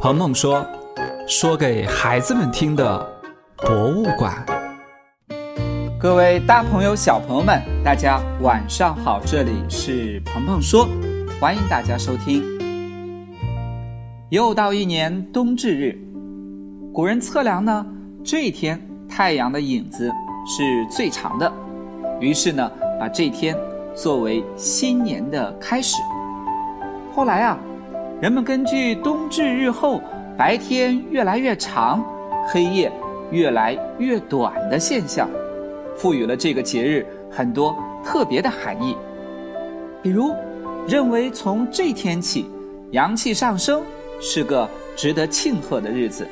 鹏鹏说：“说给孩子们听的博物馆。”各位大朋友、小朋友们，大家晚上好！这里是鹏鹏说，欢迎大家收听。又到一年冬至日，古人测量呢，这一天太阳的影子是最长的，于是呢，把这天作为新年的开始。后来啊。人们根据冬至日后白天越来越长、黑夜越来越短的现象，赋予了这个节日很多特别的含义。比如，认为从这天起阳气上升是个值得庆贺的日子。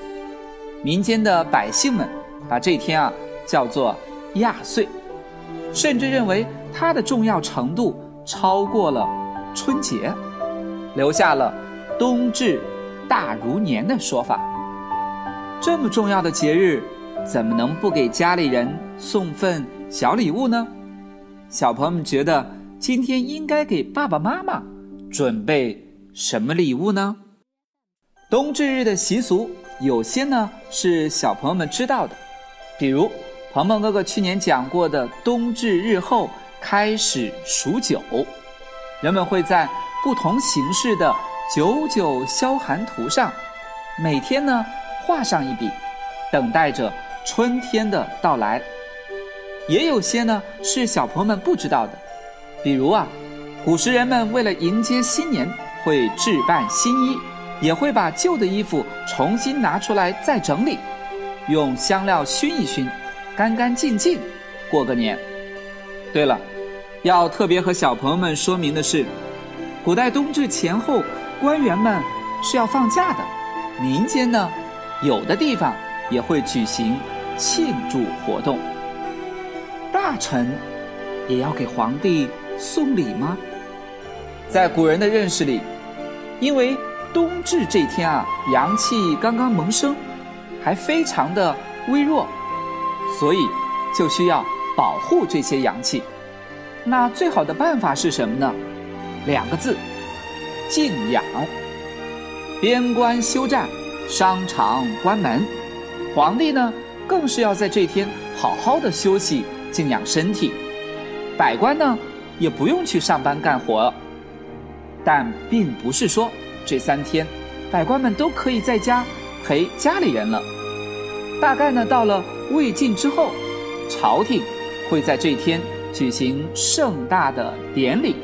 民间的百姓们把这天啊叫做亚岁，甚至认为它的重要程度超过了春节，留下了。冬至大如年的说法，这么重要的节日，怎么能不给家里人送份小礼物呢？小朋友们觉得今天应该给爸爸妈妈准备什么礼物呢？冬至日的习俗有些呢是小朋友们知道的，比如鹏鹏哥哥去年讲过的冬至日后开始数九，人们会在不同形式的。九九消寒图上，每天呢画上一笔，等待着春天的到来。也有些呢是小朋友们不知道的，比如啊，古时人们为了迎接新年，会置办新衣，也会把旧的衣服重新拿出来再整理，用香料熏一熏，干干净净过个年。对了，要特别和小朋友们说明的是，古代冬至前后。官员们是要放假的，民间呢，有的地方也会举行庆祝活动。大臣也要给皇帝送礼吗？在古人的认识里，因为冬至这天啊，阳气刚刚萌生，还非常的微弱，所以就需要保护这些阳气。那最好的办法是什么呢？两个字。静养，边关休战，商场关门，皇帝呢更是要在这天好好的休息，静养身体。百官呢也不用去上班干活，但并不是说这三天百官们都可以在家陪家里人了。大概呢到了魏晋之后，朝廷会在这天举行盛大的典礼，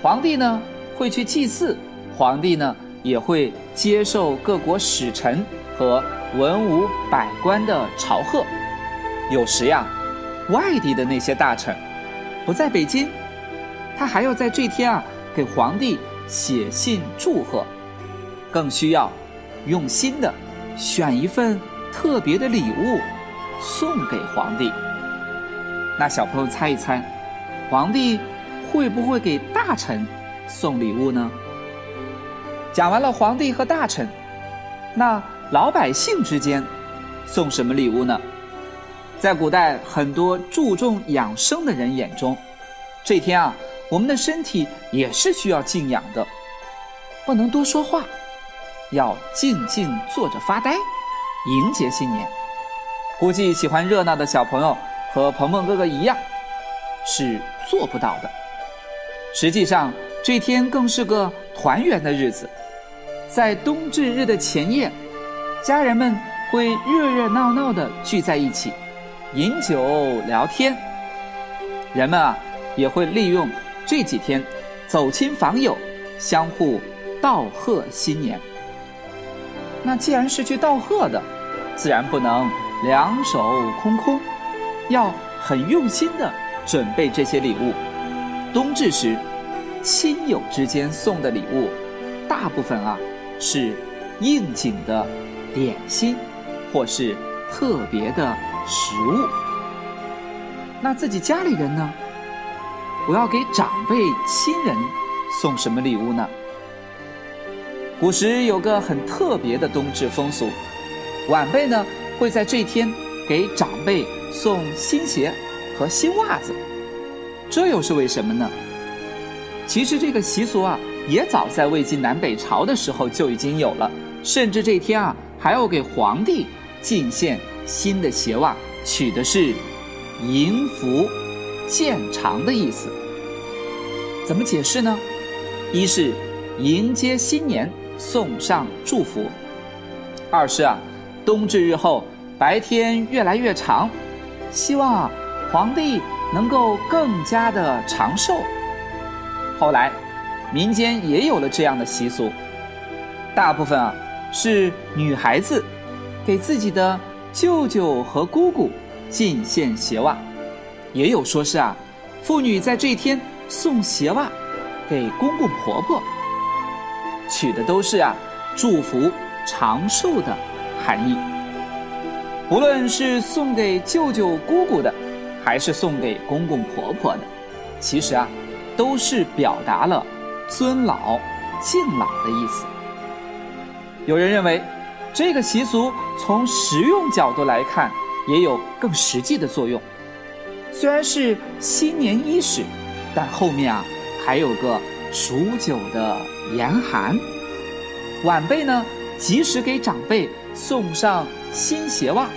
皇帝呢。会去祭祀，皇帝呢也会接受各国使臣和文武百官的朝贺。有时呀，外地的那些大臣不在北京，他还要在这天啊给皇帝写信祝贺，更需要用心的选一份特别的礼物送给皇帝。那小朋友猜一猜，皇帝会不会给大臣？送礼物呢？讲完了皇帝和大臣，那老百姓之间送什么礼物呢？在古代，很多注重养生的人眼中，这天啊，我们的身体也是需要静养的，不能多说话，要静静坐着发呆，迎接新年。估计喜欢热闹的小朋友和鹏鹏哥哥一样，是做不到的。实际上。这天更是个团圆的日子，在冬至日的前夜，家人们会热热闹闹的聚在一起，饮酒聊天。人们啊，也会利用这几天走亲访友，相互道贺新年。那既然是去道贺的，自然不能两手空空，要很用心的准备这些礼物。冬至时。亲友之间送的礼物，大部分啊是应景的点心，或是特别的食物。那自己家里人呢？我要给长辈亲人送什么礼物呢？古时有个很特别的冬至风俗，晚辈呢会在这天给长辈送新鞋和新袜子。这又是为什么呢？其实这个习俗啊，也早在魏晋南北朝的时候就已经有了，甚至这天啊还要给皇帝进献新的鞋袜，取的是“迎福建长”的意思。怎么解释呢？一是迎接新年，送上祝福；二是啊，冬至日后白天越来越长，希望皇帝能够更加的长寿。后来。民间也有了这样的习俗，大部分啊是女孩子给自己的舅舅和姑姑进献鞋袜，也有说是啊妇女在这一天送鞋袜给公公婆婆，取的都是啊祝福长寿的含义。无论是送给舅舅姑姑的，还是送给公公婆婆的，其实啊都是表达了。尊老敬老的意思。有人认为，这个习俗从实用角度来看，也有更实际的作用。虽然是新年伊始，但后面啊还有个数九的严寒。晚辈呢，及时给长辈送上新鞋袜，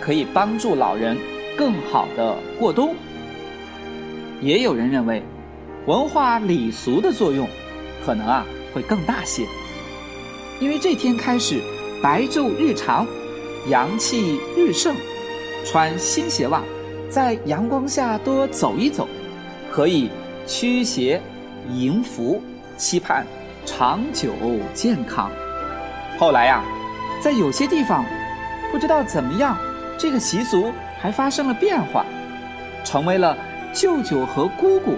可以帮助老人更好的过冬。也有人认为。文化礼俗的作用，可能啊会更大些，因为这天开始白昼日长，阳气日盛，穿新鞋袜，在阳光下多走一走，可以驱邪迎福，期盼长久健康。后来呀，在有些地方，不知道怎么样，这个习俗还发生了变化，成为了舅舅和姑姑。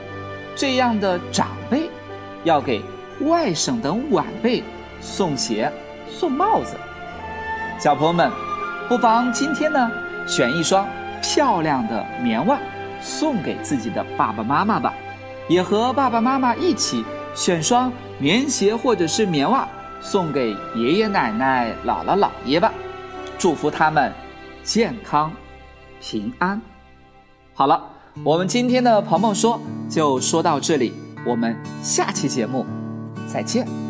这样的长辈，要给外甥等晚辈送鞋、送帽子。小朋友们，不妨今天呢，选一双漂亮的棉袜，送给自己的爸爸妈妈吧；也和爸爸妈妈一起选双棉鞋或者是棉袜，送给爷爷奶奶、姥姥姥爷吧，祝福他们健康平安。好了。我们今天的鹏鹏说就说到这里，我们下期节目再见。